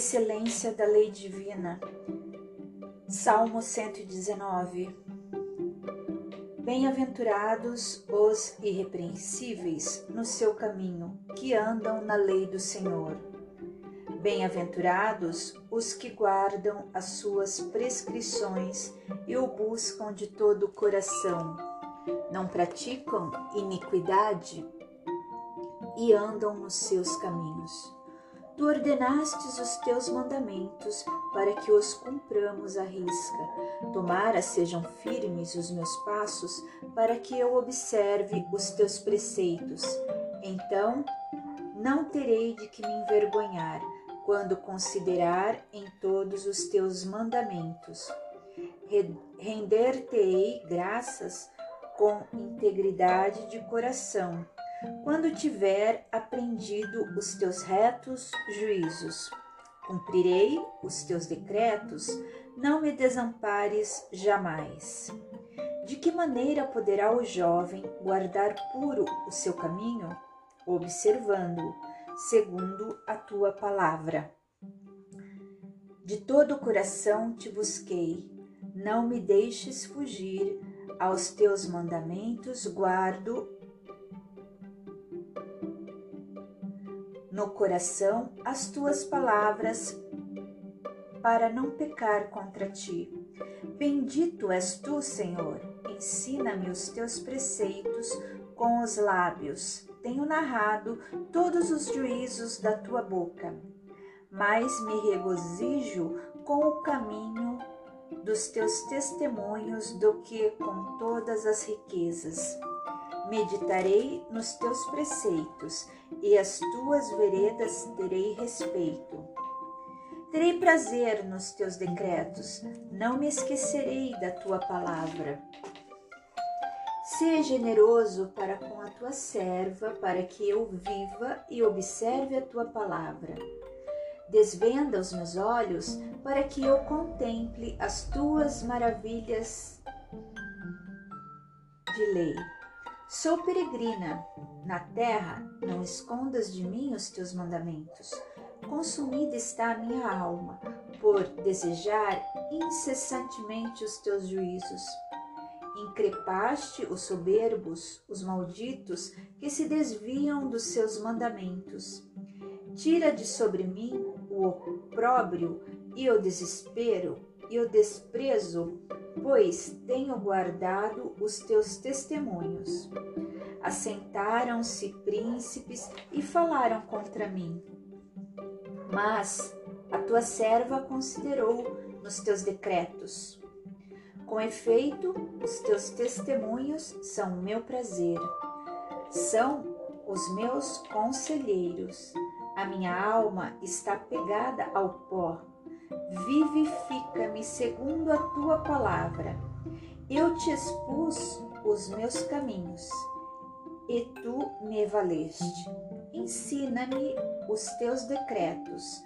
excelência da lei divina. Salmo 119. Bem-aventurados os irrepreensíveis no seu caminho, que andam na lei do Senhor. Bem-aventurados os que guardam as suas prescrições e o buscam de todo o coração. Não praticam iniquidade e andam nos seus caminhos. Tu ordenastes os teus mandamentos para que os cumpramos à risca. Tomara sejam firmes os meus passos para que eu observe os teus preceitos. Então não terei de que me envergonhar quando considerar em todos os teus mandamentos. Render-te-ei graças com integridade de coração quando tiver aprendido os teus retos juízos. Cumprirei os teus decretos, não me desampares jamais. De que maneira poderá o jovem guardar puro o seu caminho? Observando-o, segundo a tua palavra. De todo o coração te busquei, não me deixes fugir, aos teus mandamentos guardo no coração as tuas palavras para não pecar contra ti. Bendito és tu, Senhor. Ensina-me os teus preceitos com os lábios. Tenho narrado todos os juízos da tua boca. Mas me regozijo com o caminho dos teus testemunhos do que com todas as riquezas. Meditarei nos teus preceitos e as tuas veredas terei respeito. Terei prazer nos teus decretos, não me esquecerei da tua palavra. Seja generoso para com a tua serva, para que eu viva e observe a tua palavra. Desvenda os meus olhos para que eu contemple as tuas maravilhas de lei. Sou peregrina na terra, não escondas de mim os teus mandamentos. Consumida está a minha alma por desejar incessantemente os teus juízos. Increpaste os soberbos, os malditos, que se desviam dos seus mandamentos. Tira de sobre mim o opróbrio e o desespero e o desprezo pois tenho guardado os teus testemunhos. Assentaram-se príncipes e falaram contra mim. Mas a tua serva considerou nos teus decretos. Com efeito, os teus testemunhos são o meu prazer, são os meus conselheiros. A minha alma está pegada ao pó vivifica-me segundo a tua palavra. Eu te expus os meus caminhos e tu me valeste. Ensina-me os teus decretos,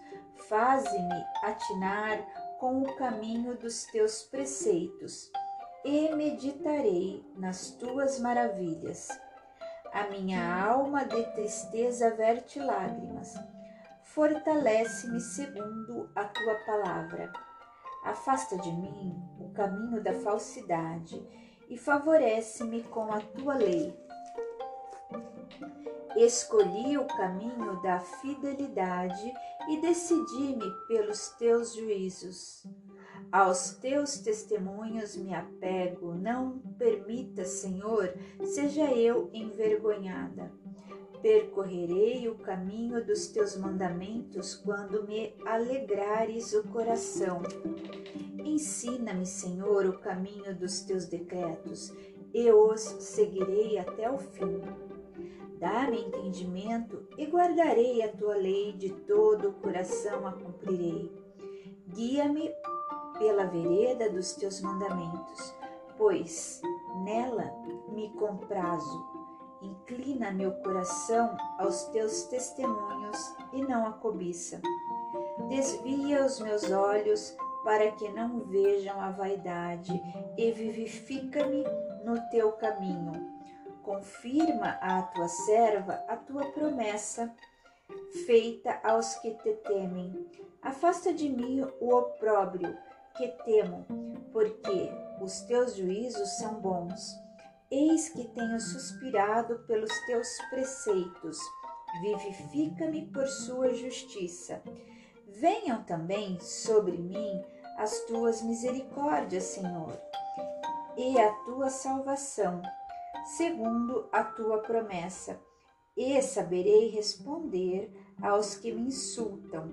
faze-me atinar com o caminho dos teus preceitos e meditarei nas tuas maravilhas. A minha alma de tristeza verte lágrimas fortalece-me segundo a tua palavra. Afasta de mim o caminho da falsidade e favorece-me com a tua lei. Escolhi o caminho da fidelidade e decidi-me pelos teus juízos. Aos teus testemunhos me apego, não permita, Senhor, seja eu envergonhada percorrerei o caminho dos teus mandamentos quando me alegrares o coração. Ensina-me, Senhor, o caminho dos teus decretos, e os seguirei até o fim. Dá-me entendimento e guardarei a tua lei de todo o coração a cumprirei. Guia-me pela vereda dos teus mandamentos, pois nela me comprazo Inclina meu coração aos teus testemunhos e não a cobiça. Desvia os meus olhos para que não vejam a vaidade e vivifica-me no teu caminho. Confirma à tua serva a tua promessa feita aos que te temem. Afasta de mim o opróbrio que temo, porque os teus juízos são bons. Eis que tenho suspirado pelos teus preceitos. Vivifica-me por sua justiça. Venham também sobre mim as tuas misericórdias, Senhor, e a tua salvação, segundo a tua promessa. E saberei responder aos que me insultam,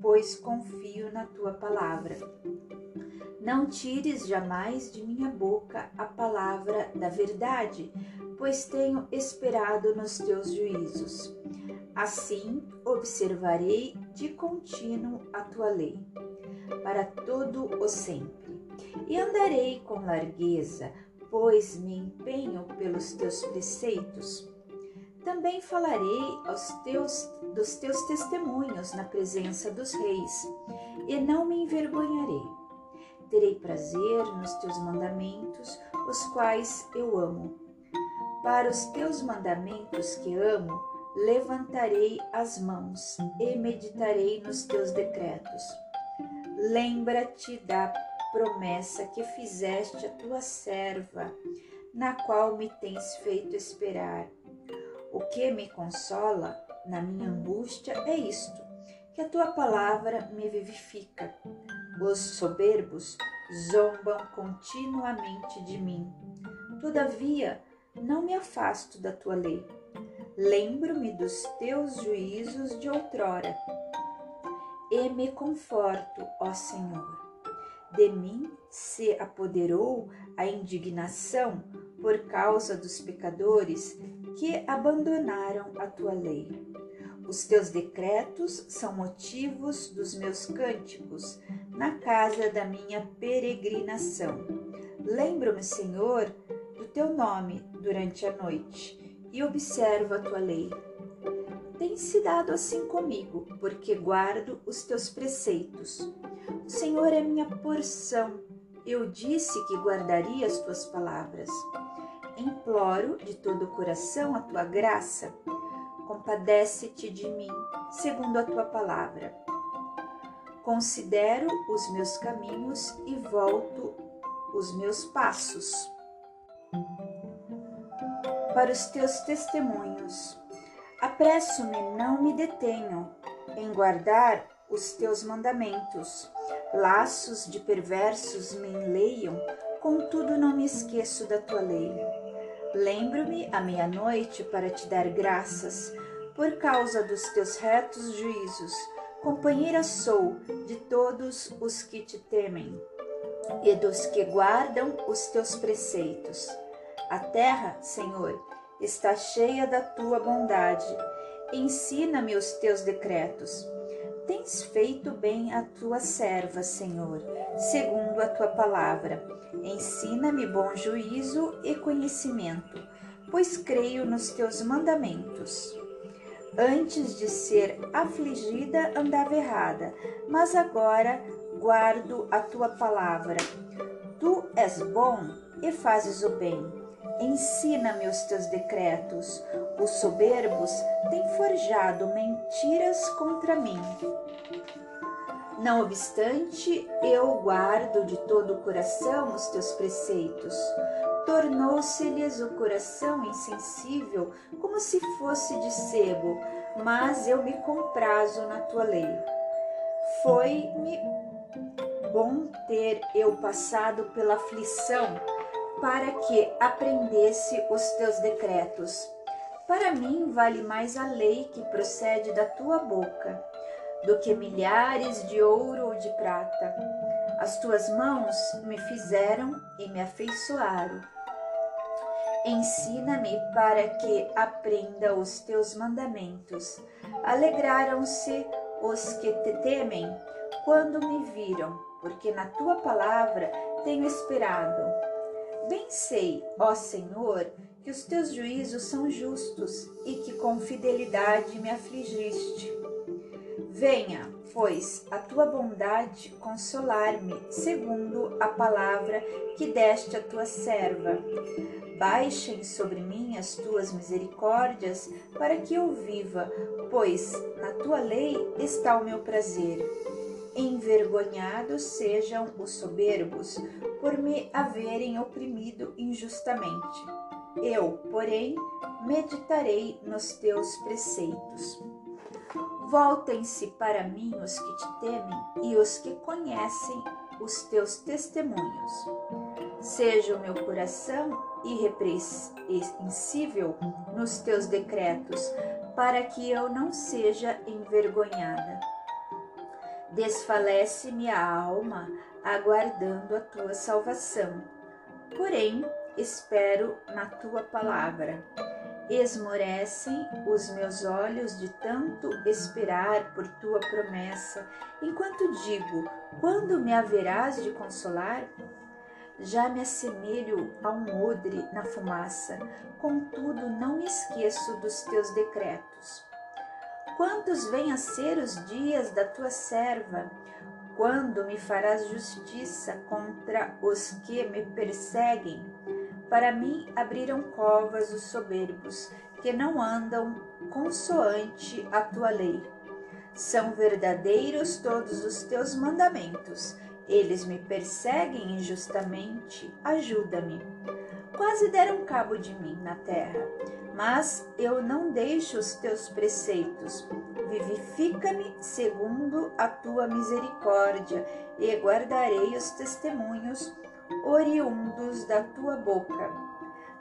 pois confio na tua palavra. Não tires jamais de minha boca a palavra da verdade, pois tenho esperado nos teus juízos. Assim observarei de contínuo a tua lei, para todo o sempre, e andarei com largueza, pois me empenho pelos teus preceitos. Também falarei aos teus, dos teus testemunhos na presença dos reis, e não me envergonharei terei prazer nos teus mandamentos, os quais eu amo. Para os teus mandamentos que amo, levantarei as mãos e meditarei nos teus decretos. Lembra-te da promessa que fizeste a tua serva, na qual me tens feito esperar. O que me consola na minha angústia é isto: que a tua palavra me vivifica. Os soberbos zombam continuamente de mim. Todavia, não me afasto da tua lei. Lembro-me dos teus juízos de outrora e me conforto, ó Senhor. De mim se apoderou a indignação por causa dos pecadores que abandonaram a tua lei. Os teus decretos são motivos dos meus cânticos na casa da minha peregrinação. Lembro-me, Senhor, do teu nome durante a noite e observo a tua lei. Tem se dado assim comigo, porque guardo os teus preceitos. O Senhor é minha porção. Eu disse que guardaria as tuas palavras. Imploro de todo o coração a tua graça compadece-te de mim, segundo a tua palavra. Considero os meus caminhos e volto os meus passos para os teus testemunhos. Apresso-me, não me detenho em guardar os teus mandamentos. Laços de perversos me enleiam, contudo não me esqueço da tua lei. Lembro-me à meia-noite para te dar graças, por causa dos teus retos juízos. Companheira sou de todos os que te temem e dos que guardam os teus preceitos. A terra, Senhor, está cheia da tua bondade. Ensina-me os teus decretos. Tens feito bem a tua serva, Senhor, segundo a tua palavra. Ensina-me bom juízo e conhecimento, pois creio nos teus mandamentos. Antes de ser afligida, andava errada, mas agora guardo a tua palavra. Tu és bom e fazes o bem. Ensina-me os teus decretos. Os soberbos têm forjado mentiras contra mim. Não obstante, eu guardo de todo o coração os teus preceitos. Tornou-se-lhes o coração insensível, como se fosse de sebo, mas eu me comprazo na tua lei. Foi-me bom ter eu passado pela aflição, para que aprendesse os teus decretos. Para mim vale mais a lei que procede da tua boca do que milhares de ouro ou de prata. As tuas mãos me fizeram e me afeiçoaram. Ensina-me para que aprenda os teus mandamentos. Alegraram-se os que te temem quando me viram, porque na tua palavra tenho esperado. Bem sei, ó Senhor, que os teus juízos são justos e que com fidelidade me afligiste. Venha, pois, a tua bondade consolar-me, segundo a palavra que deste à tua serva. Baixem sobre mim as tuas misericórdias, para que eu viva, pois na tua lei está o meu prazer. Envergonhados sejam os soberbos, por me haverem oprimido injustamente. Eu, porém, meditarei nos teus preceitos. Voltem-se para mim os que te temem e os que conhecem os teus testemunhos. Seja o meu coração irrepreensível nos teus decretos, para que eu não seja envergonhada. Desfalece-me a alma, aguardando a tua salvação. Porém, espero na tua palavra esmorecem os meus olhos de tanto esperar por tua promessa, enquanto digo: quando me haverás de consolar? Já me assemelho a um odre na fumaça, contudo não me esqueço dos teus decretos. Quantos vêm a ser os dias da tua serva? Quando me farás justiça contra os que me perseguem? Para mim abriram covas os soberbos, que não andam consoante a tua lei. São verdadeiros todos os teus mandamentos. Eles me perseguem injustamente. Ajuda-me. Quase deram cabo de mim na terra, mas eu não deixo os teus preceitos. Vivifica-me segundo a tua misericórdia e guardarei os testemunhos oriundos da tua boca.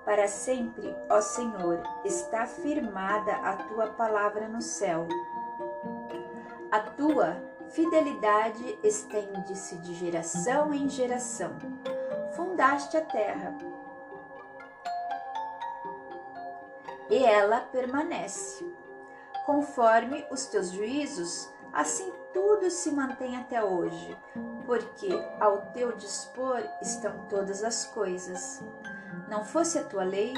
Para sempre, ó Senhor, está firmada a tua palavra no céu. A tua fidelidade estende-se de geração em geração. Fundaste a terra e ela permanece. Conforme os teus juízos, assim tudo se mantém até hoje, porque ao teu dispor estão todas as coisas. Não fosse a tua lei,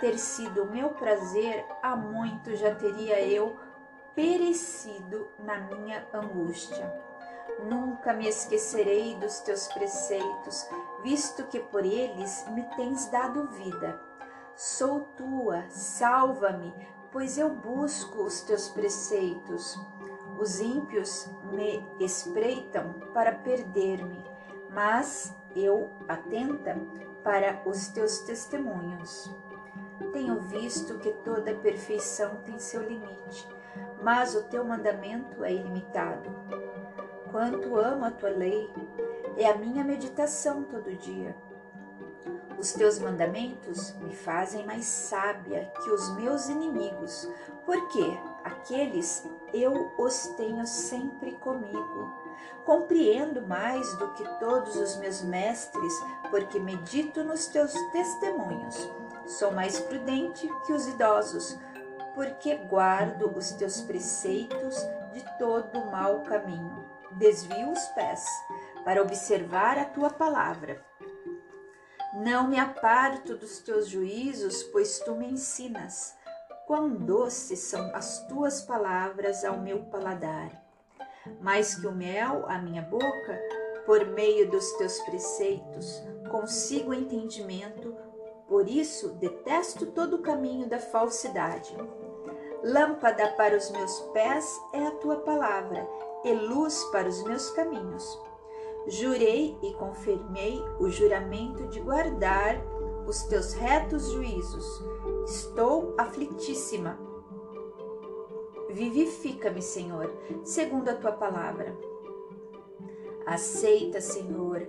ter sido o meu prazer, há muito já teria eu perecido na minha angústia. Nunca me esquecerei dos teus preceitos, visto que por eles me tens dado vida. Sou tua, salva-me, pois eu busco os teus preceitos. Os ímpios me espreitam para perder-me, mas eu atenta para os teus testemunhos. Tenho visto que toda perfeição tem seu limite, mas o teu mandamento é ilimitado. Quanto amo a tua lei, é a minha meditação todo dia. Os teus mandamentos me fazem mais sábia que os meus inimigos, porque aqueles eu os tenho sempre comigo. Compreendo mais do que todos os meus mestres, porque medito nos teus testemunhos. Sou mais prudente que os idosos, porque guardo os teus preceitos de todo mau caminho. Desvio os pés para observar a tua palavra. Não me aparto dos teus juízos, pois tu me ensinas. Quão doces são as tuas palavras ao meu paladar. Mais que o mel à minha boca, por meio dos teus preceitos, consigo entendimento, por isso detesto todo o caminho da falsidade. Lâmpada para os meus pés é a tua palavra, e luz para os meus caminhos. Jurei e confirmei o juramento de guardar os teus retos juízos. Estou aflitíssima. Vivifica-me, Senhor, segundo a tua palavra. Aceita, Senhor,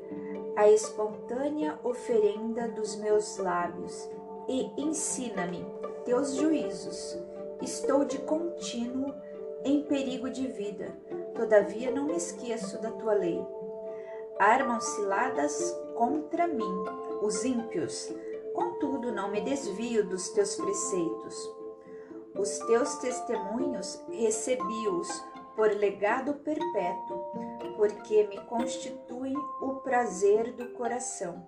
a espontânea oferenda dos meus lábios e ensina-me teus juízos. Estou de contínuo em perigo de vida, todavia não me esqueço da tua lei armam ciladas contra mim, os ímpios. Contudo, não me desvio dos teus preceitos. Os teus testemunhos recebi-os por legado perpétuo, porque me constituem o prazer do coração.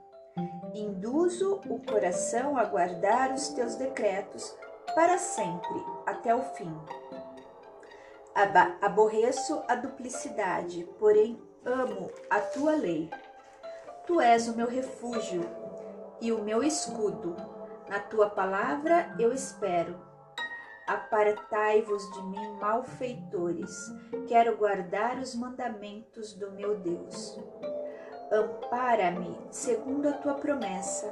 Induzo o coração a guardar os teus decretos para sempre, até o fim. Aborreço a duplicidade, porém amo a tua lei. Tu és o meu refúgio e o meu escudo. Na tua palavra eu espero. Apartai-vos de mim, malfeitores. Quero guardar os mandamentos do meu Deus. Ampara-me segundo a tua promessa,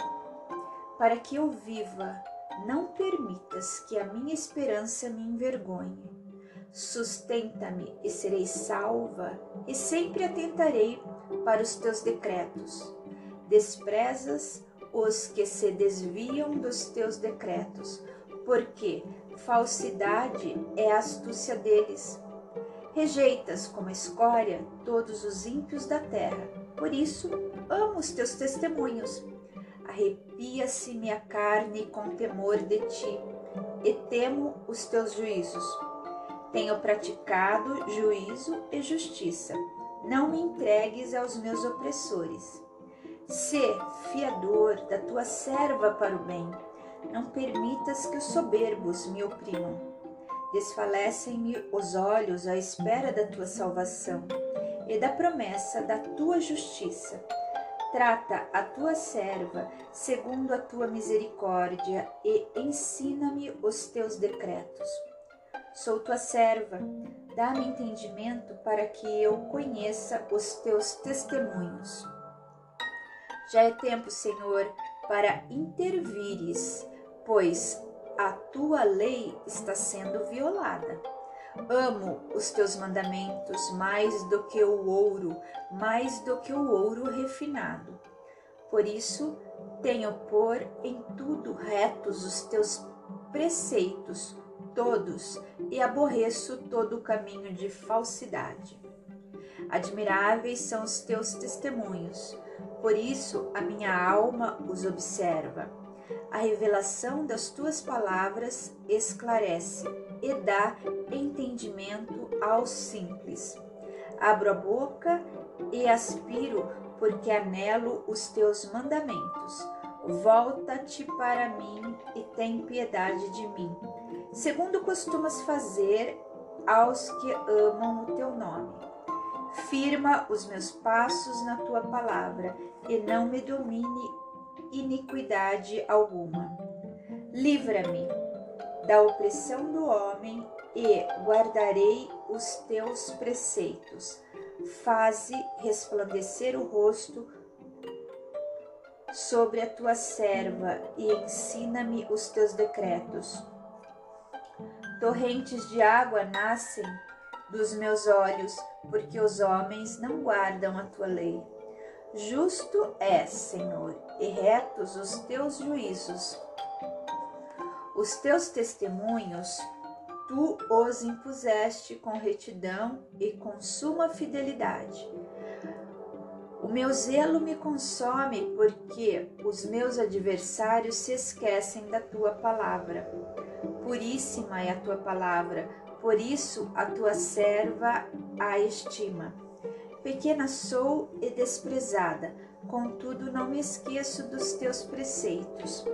para que eu viva. Não permitas que a minha esperança me envergonhe. Sustenta-me e serei salva, e sempre atentarei para os teus decretos. Desprezas os que se desviam dos teus decretos, porque falsidade é a astúcia deles. Rejeitas como escória todos os ímpios da terra. Por isso, amo os teus testemunhos. Arrepia-se minha carne com temor de ti, e temo os teus juízos. Tenho praticado juízo e justiça. Não me entregues aos meus opressores. Sê fiador da tua serva para o bem. Não permitas que os soberbos me oprimam. Desfalecem-me os olhos à espera da tua salvação e da promessa da tua justiça. Trata a tua serva segundo a tua misericórdia e ensina-me os teus decretos. Sou tua serva, dá-me entendimento para que eu conheça os teus testemunhos. Já é tempo, Senhor, para intervires, pois a tua lei está sendo violada. Amo os teus mandamentos mais do que o ouro, mais do que o ouro refinado. Por isso, tenho por em tudo retos os teus preceitos, todos, e aborreço todo o caminho de falsidade. Admiráveis são os teus testemunhos, por isso a minha alma os observa. A revelação das tuas palavras esclarece e dá entendimento aos simples. Abro a boca e aspiro, porque anelo os teus mandamentos. Volta-te para mim e tem piedade de mim, segundo costumas fazer aos que amam o teu nome. Firma os meus passos na tua palavra e não me domine iniquidade alguma. Livra-me da opressão do homem e guardarei os teus preceitos. Faze resplandecer o rosto sobre a tua serva e ensina-me os teus decretos. Torrentes de água nascem dos meus olhos, porque os homens não guardam a tua lei. Justo é, Senhor, e retos os teus juízos. Os teus testemunhos tu os impuseste com retidão e com suma fidelidade. O meu zelo me consome, porque os meus adversários se esquecem da tua palavra. Puríssima é a tua palavra, por isso a tua serva a estima. Pequena sou e desprezada, contudo não me esqueço dos teus preceitos.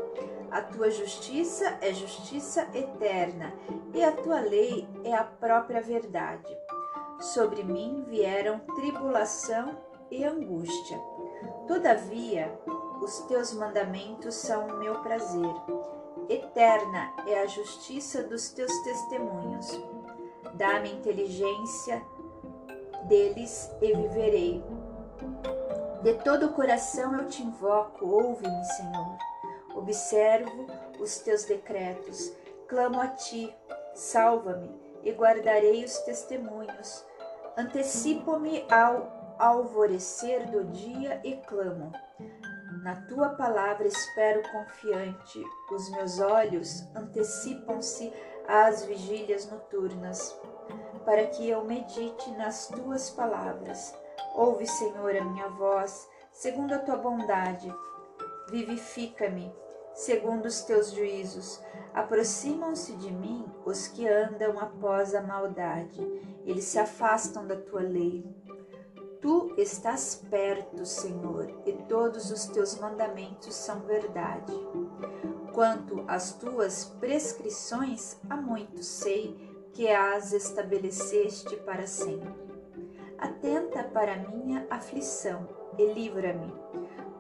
A tua justiça é justiça eterna, e a tua lei é a própria verdade. Sobre mim vieram tribulação e angústia. Todavia, os teus mandamentos são o meu prazer. Eterna é a justiça dos teus testemunhos. Dá-me inteligência deles e viverei. De todo o coração eu te invoco, ouve-me, Senhor. Observo os teus decretos, clamo a ti, salva-me e guardarei os testemunhos. Antecipo-me ao alvorecer do dia e clamo. Na tua palavra espero confiante, os meus olhos antecipam-se às vigílias noturnas para que eu medite nas tuas palavras. Ouve, Senhor, a minha voz, segundo a tua bondade. Vivifica-me, segundo os teus juízos. Aproximam-se de mim os que andam após a maldade. Eles se afastam da tua lei. Tu estás perto, Senhor, e todos os teus mandamentos são verdade. Quanto às tuas prescrições, há muito sei que as estabeleceste para sempre. Atenta para minha aflição e livra-me,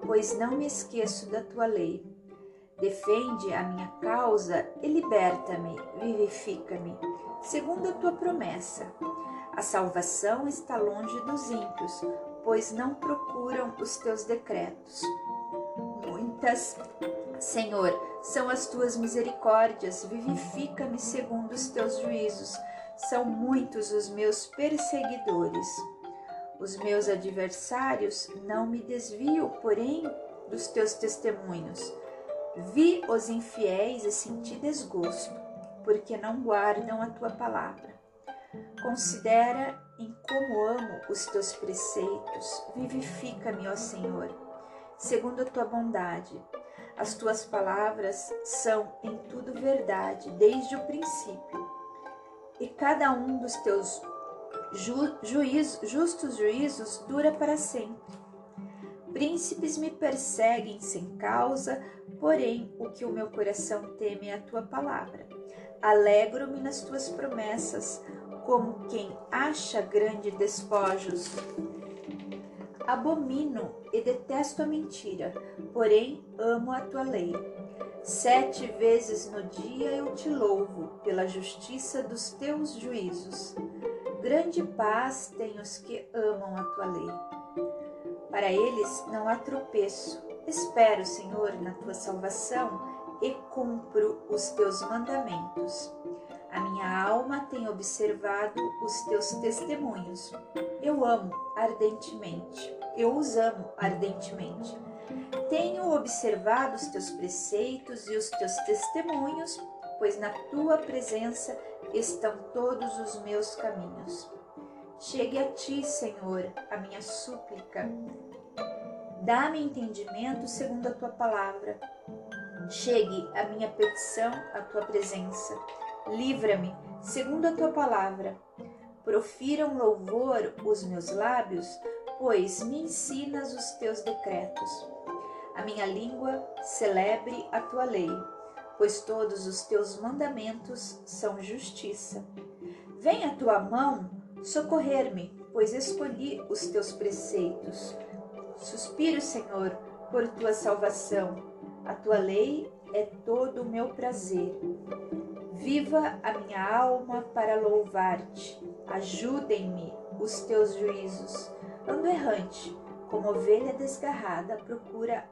pois não me esqueço da tua lei. Defende a minha causa e liberta-me, vivifica-me, segundo a tua promessa. A salvação está longe dos ímpios, pois não procuram os teus decretos. Muitas, Senhor, são as tuas misericórdias, vivifica-me segundo os teus juízos. São muitos os meus perseguidores. Os meus adversários não me desvio, porém, dos teus testemunhos. Vi os infiéis e senti desgosto, porque não guardam a tua palavra. Considera em como amo os teus preceitos, vivifica-me, ó Senhor, segundo a tua bondade. As tuas palavras são em tudo verdade, desde o princípio. E cada um dos teus ju juízo, justos juízos dura para sempre. Príncipes me perseguem sem causa, porém o que o meu coração teme é a tua palavra. Alegro-me nas tuas promessas, como quem acha grande despojos. Abomino e detesto a mentira, porém amo a tua lei. Sete vezes no dia eu te louvo pela justiça dos teus juízos. Grande paz têm os que amam a tua lei. Para eles não há tropeço. Espero, Senhor, na tua salvação e cumpro os teus mandamentos. A minha alma tem observado os teus testemunhos. Eu amo ardentemente. Eu os amo ardentemente. Tenho observado os teus preceitos e os teus testemunhos, pois na tua presença estão todos os meus caminhos. Chegue a ti, Senhor, a minha súplica. Dá-me entendimento segundo a tua palavra. Chegue a minha petição à tua presença livra-me, segundo a tua palavra. Profiram louvor os meus lábios, pois me ensinas os teus decretos. A minha língua celebre a tua lei, pois todos os teus mandamentos são justiça. Vem a tua mão socorrer-me, pois escolhi os teus preceitos. Suspiro, Senhor, por tua salvação. A tua lei é todo o meu prazer. Viva a minha alma para louvar-te. Ajudem-me os teus juízos. Ando errante, como ovelha desgarrada, procura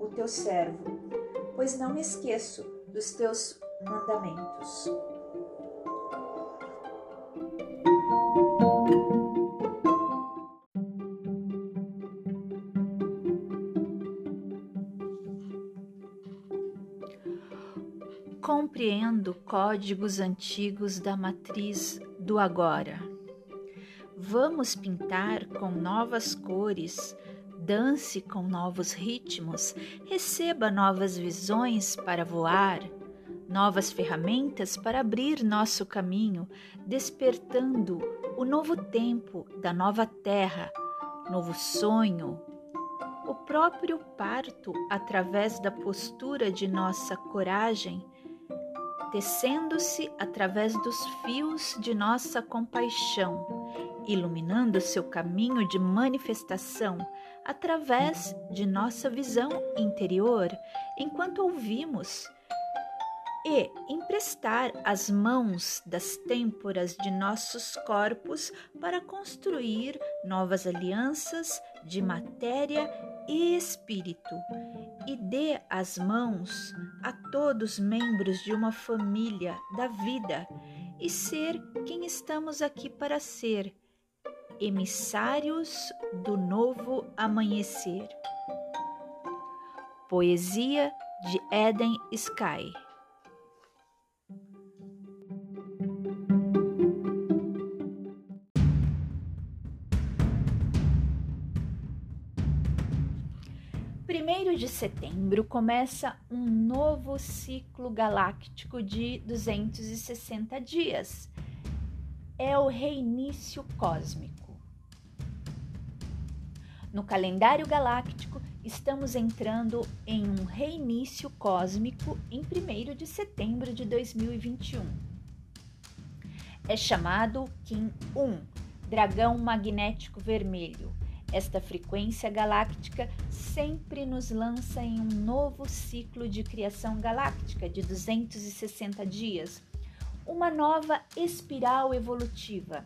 o teu servo, pois não me esqueço dos teus mandamentos. Códigos antigos da matriz do agora. Vamos pintar com novas cores, dance com novos ritmos, receba novas visões para voar, novas ferramentas para abrir nosso caminho, despertando o novo tempo da nova terra, novo sonho. O próprio parto, através da postura de nossa coragem, tecendo-se através dos fios de nossa compaixão, iluminando seu caminho de manifestação através de nossa visão interior, enquanto ouvimos e emprestar as mãos das têmporas de nossos corpos para construir novas alianças de matéria e espírito, e dê as mãos a todos membros de uma família da vida e ser quem estamos aqui para ser, emissários do novo amanhecer. Poesia de Eden Sky 1 de setembro começa um novo ciclo galáctico de 260 dias. É o reinício cósmico. No calendário galáctico, estamos entrando em um reinício cósmico em 1 de setembro de 2021. é chamado Kim 1, dragão magnético vermelho. Esta frequência galáctica sempre nos lança em um novo ciclo de criação galáctica de 260 dias, uma nova espiral evolutiva.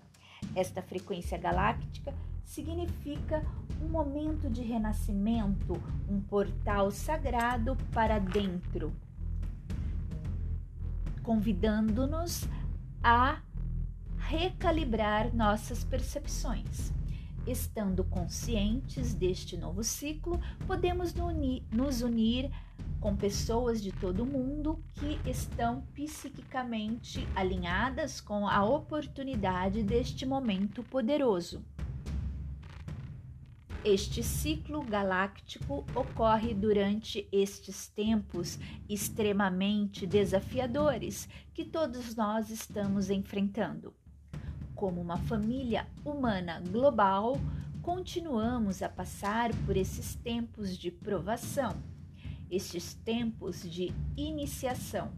Esta frequência galáctica significa um momento de renascimento, um portal sagrado para dentro, convidando-nos a recalibrar nossas percepções. Estando conscientes deste novo ciclo, podemos nos unir com pessoas de todo o mundo que estão psiquicamente alinhadas com a oportunidade deste momento poderoso. Este ciclo galáctico ocorre durante estes tempos extremamente desafiadores que todos nós estamos enfrentando. Como uma família humana global, continuamos a passar por esses tempos de provação, estes tempos de iniciação.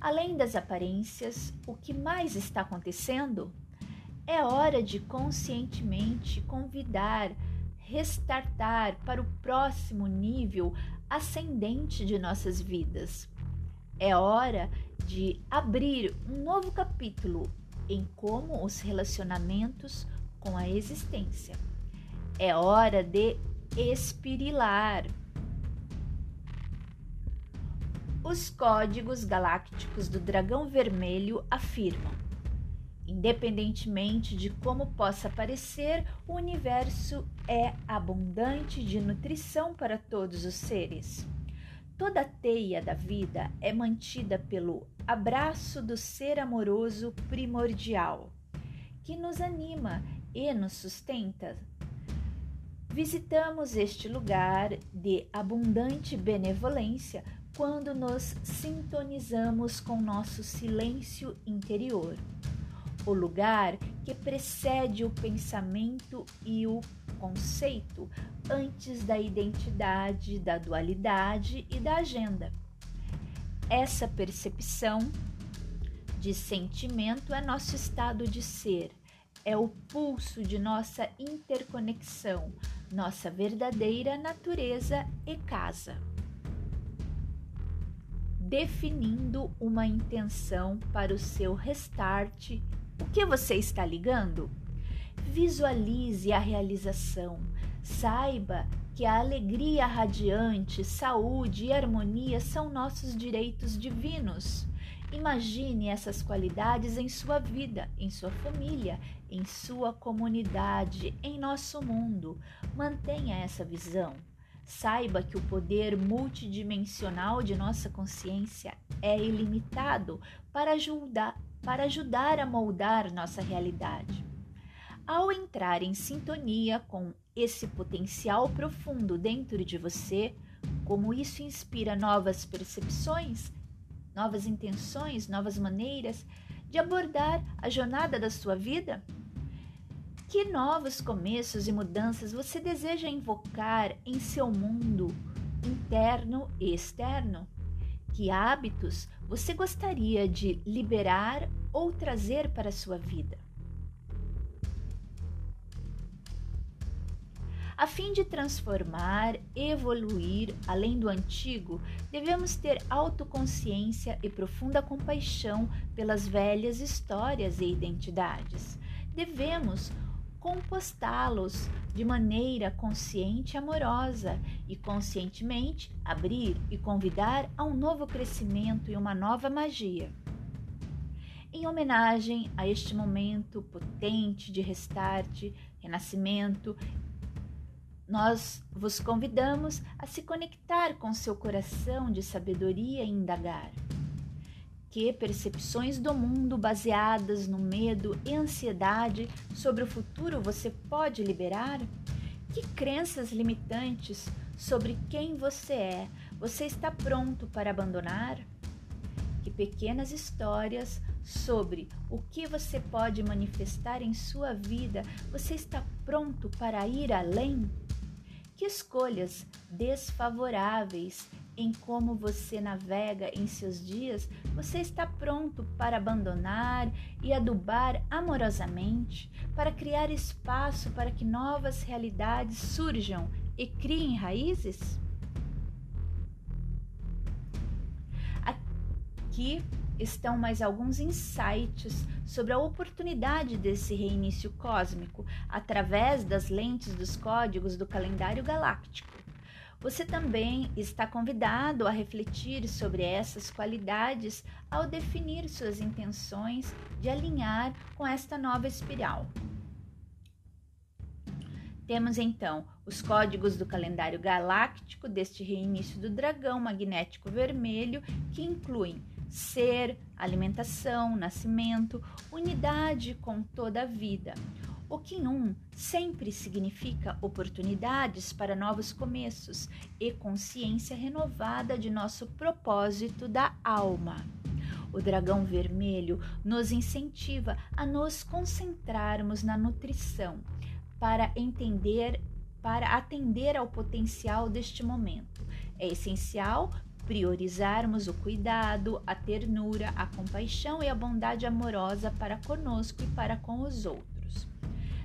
Além das aparências, o que mais está acontecendo? É hora de conscientemente convidar, restartar para o próximo nível ascendente de nossas vidas. É hora de abrir um novo capítulo em como os relacionamentos com a existência. É hora de espirilar. Os códigos galácticos do dragão vermelho afirmam Independentemente de como possa parecer, o universo é abundante de nutrição para todos os seres. Toda a teia da vida é mantida pelo abraço do ser amoroso primordial, que nos anima e nos sustenta. Visitamos este lugar de abundante benevolência quando nos sintonizamos com nosso silêncio interior o lugar que precede o pensamento e o conceito antes da identidade, da dualidade e da agenda. Essa percepção de sentimento é nosso estado de ser, é o pulso de nossa interconexão, nossa verdadeira natureza e casa. Definindo uma intenção para o seu restart o que você está ligando? Visualize a realização. Saiba que a alegria radiante, saúde e harmonia são nossos direitos divinos. Imagine essas qualidades em sua vida, em sua família, em sua comunidade, em nosso mundo. Mantenha essa visão. Saiba que o poder multidimensional de nossa consciência é ilimitado para ajudar, para ajudar a moldar nossa realidade. Ao entrar em sintonia com esse potencial profundo dentro de você, como isso inspira novas percepções, novas intenções, novas maneiras de abordar a jornada da sua vida? Que novos começos e mudanças você deseja invocar em seu mundo interno e externo? Que hábitos você gostaria de liberar ou trazer para a sua vida? A fim de transformar, evoluir além do antigo, devemos ter autoconsciência e profunda compaixão pelas velhas histórias e identidades. Devemos compostá-los de maneira consciente e amorosa e conscientemente abrir e convidar a um novo crescimento e uma nova magia. Em homenagem a este momento potente de restart, renascimento, nós vos convidamos a se conectar com seu coração de sabedoria e indagar que percepções do mundo baseadas no medo e ansiedade sobre o futuro você pode liberar? Que crenças limitantes sobre quem você é você está pronto para abandonar? Que pequenas histórias sobre o que você pode manifestar em sua vida você está pronto para ir além? Escolhas desfavoráveis em como você navega em seus dias, você está pronto para abandonar e adubar amorosamente, para criar espaço para que novas realidades surjam e criem raízes? Aqui estão mais alguns insights sobre a oportunidade desse reinício cósmico através das lentes dos códigos do calendário galáctico. Você também está convidado a refletir sobre essas qualidades ao definir suas intenções de alinhar com esta nova espiral. Temos então os códigos do calendário galáctico deste reinício do dragão magnético vermelho, que incluem ser, alimentação, nascimento, unidade com toda a vida. O Kim 1 sempre significa oportunidades para novos começos e consciência renovada de nosso propósito da alma. O dragão vermelho nos incentiva a nos concentrarmos na nutrição para entender, para atender ao potencial deste momento. É essencial priorizarmos o cuidado, a ternura, a compaixão e a bondade amorosa para conosco e para com os outros.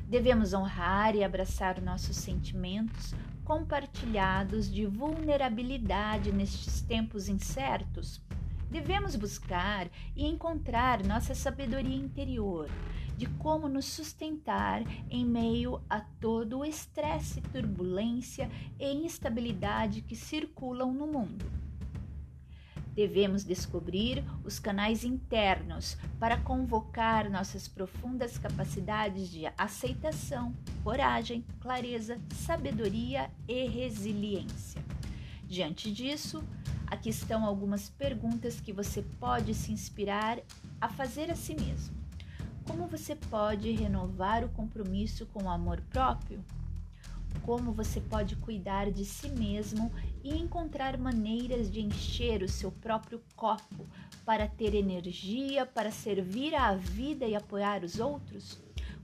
Devemos honrar e abraçar nossos sentimentos compartilhados de vulnerabilidade nestes tempos incertos. Devemos buscar e encontrar nossa sabedoria interior de como nos sustentar em meio a todo o estresse, turbulência e instabilidade que circulam no mundo. Devemos descobrir os canais internos para convocar nossas profundas capacidades de aceitação, coragem, clareza, sabedoria e resiliência. Diante disso, aqui estão algumas perguntas que você pode se inspirar a fazer a si mesmo. Como você pode renovar o compromisso com o amor próprio? como você pode cuidar de si mesmo e encontrar maneiras de encher o seu próprio copo para ter energia para servir à vida e apoiar os outros?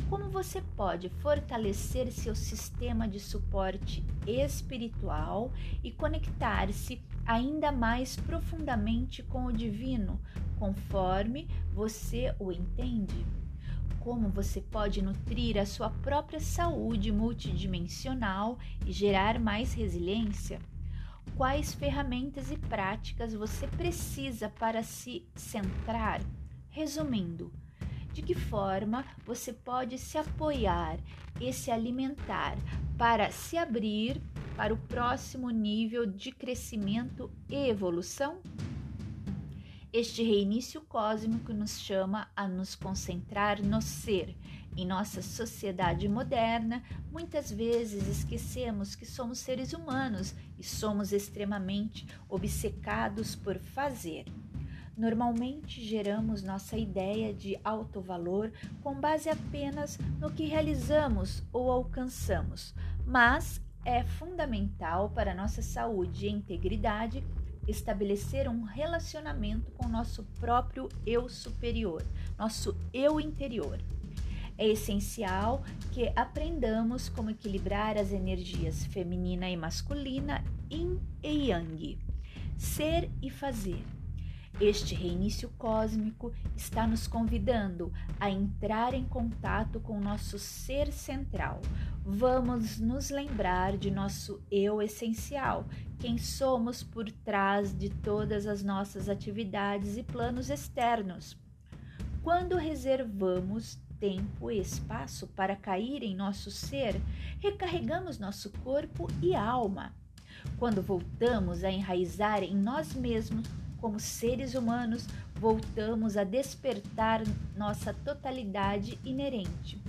Como você pode fortalecer seu sistema de suporte espiritual e conectar-se ainda mais profundamente com o divino, conforme você o entende? como você pode nutrir a sua própria saúde multidimensional e gerar mais resiliência? Quais ferramentas e práticas você precisa para se centrar? Resumindo, de que forma você pode se apoiar e se alimentar para se abrir para o próximo nível de crescimento e evolução? Este reinício cósmico nos chama a nos concentrar no ser. Em nossa sociedade moderna, muitas vezes esquecemos que somos seres humanos e somos extremamente obcecados por fazer. Normalmente geramos nossa ideia de alto valor com base apenas no que realizamos ou alcançamos, mas é fundamental para nossa saúde e integridade estabelecer um relacionamento com nosso próprio eu superior, nosso eu interior. É essencial que aprendamos como equilibrar as energias feminina e masculina, yin e yang, ser e fazer. Este reinício cósmico está nos convidando a entrar em contato com nosso ser central. Vamos nos lembrar de nosso eu essencial, quem somos por trás de todas as nossas atividades e planos externos. Quando reservamos tempo e espaço para cair em nosso ser, recarregamos nosso corpo e alma. Quando voltamos a enraizar em nós mesmos como seres humanos, voltamos a despertar nossa totalidade inerente.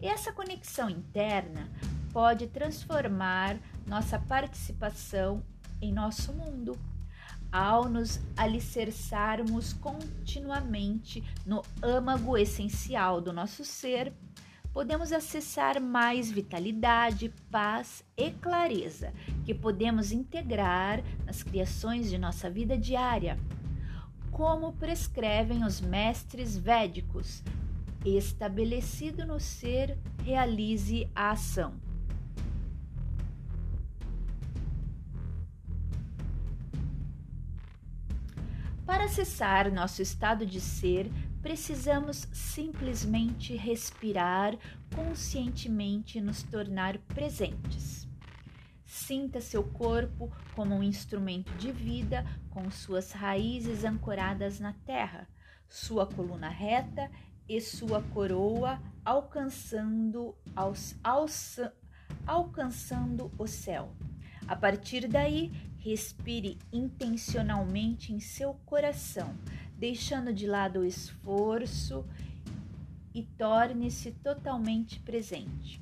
E essa conexão interna pode transformar nossa participação em nosso mundo. Ao nos alicerçarmos continuamente no âmago essencial do nosso ser, podemos acessar mais vitalidade, paz e clareza que podemos integrar nas criações de nossa vida diária. Como prescrevem os mestres védicos, estabelecido no ser, realize a ação. Para acessar nosso estado de ser, precisamos simplesmente respirar conscientemente nos tornar presentes. Sinta seu corpo como um instrumento de vida com suas raízes ancoradas na terra, sua coluna reta e sua coroa alcançando, alcançando o céu. A partir daí, respire intencionalmente em seu coração, deixando de lado o esforço e torne-se totalmente presente.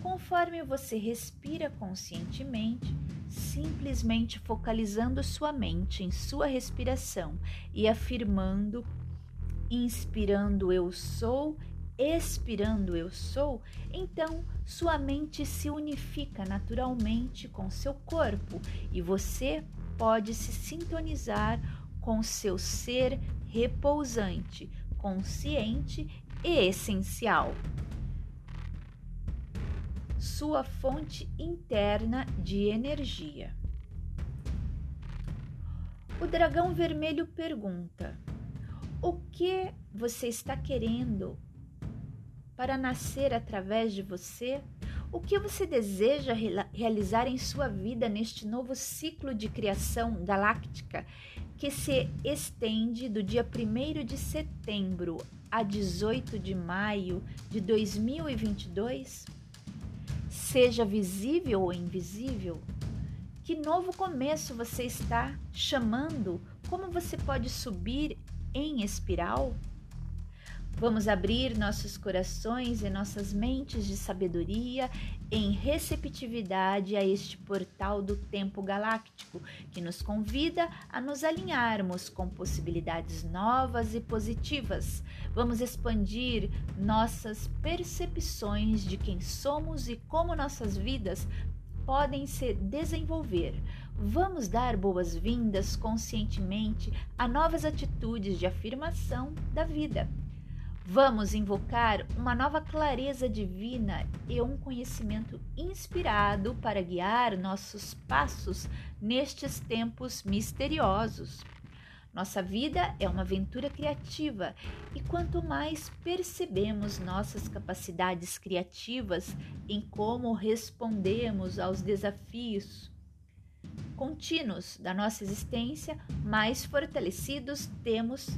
Conforme você respira conscientemente, simplesmente focalizando sua mente em sua respiração e afirmando, inspirando eu sou expirando eu sou, então sua mente se unifica naturalmente com seu corpo e você pode se sintonizar com seu ser repousante, consciente e essencial. Sua fonte interna de energia. O dragão vermelho pergunta: O que você está querendo para nascer através de você? O que você deseja realizar em sua vida neste novo ciclo de criação galáctica que se estende do dia 1 de setembro a 18 de maio de 2022? Seja visível ou invisível, que novo começo você está chamando? Como você pode subir em espiral? Vamos abrir nossos corações e nossas mentes de sabedoria em receptividade a este portal do tempo galáctico que nos convida a nos alinharmos com possibilidades novas e positivas. Vamos expandir nossas percepções de quem somos e como nossas vidas podem se desenvolver. Vamos dar boas-vindas conscientemente a novas atitudes de afirmação da vida. Vamos invocar uma nova clareza divina e um conhecimento inspirado para guiar nossos passos nestes tempos misteriosos. Nossa vida é uma aventura criativa e quanto mais percebemos nossas capacidades criativas em como respondemos aos desafios contínuos da nossa existência, mais fortalecidos temos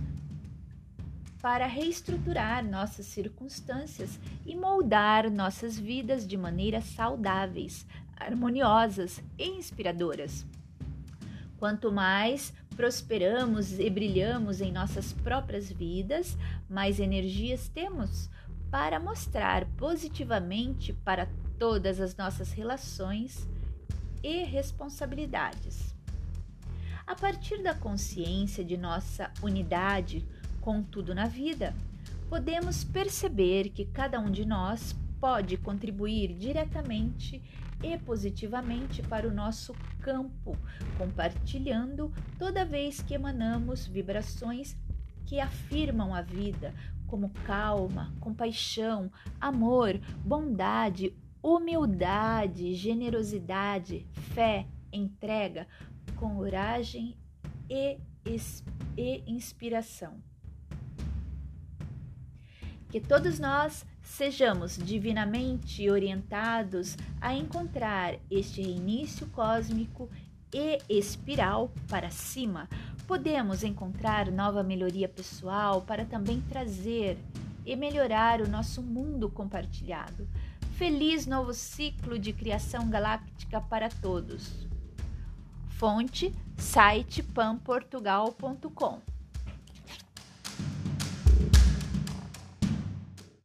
para reestruturar nossas circunstâncias e moldar nossas vidas de maneiras saudáveis, harmoniosas e inspiradoras. Quanto mais prosperamos e brilhamos em nossas próprias vidas, mais energias temos para mostrar positivamente para todas as nossas relações e responsabilidades. A partir da consciência de nossa unidade Contudo, na vida, podemos perceber que cada um de nós pode contribuir diretamente e positivamente para o nosso campo, compartilhando toda vez que emanamos vibrações que afirmam a vida, como calma, compaixão, amor, bondade, humildade, generosidade, fé, entrega, coragem e, e inspiração. Que todos nós sejamos divinamente orientados a encontrar este reinício cósmico e espiral para cima. Podemos encontrar nova melhoria pessoal para também trazer e melhorar o nosso mundo compartilhado. Feliz novo ciclo de criação galáctica para todos. Fonte site panportugal.com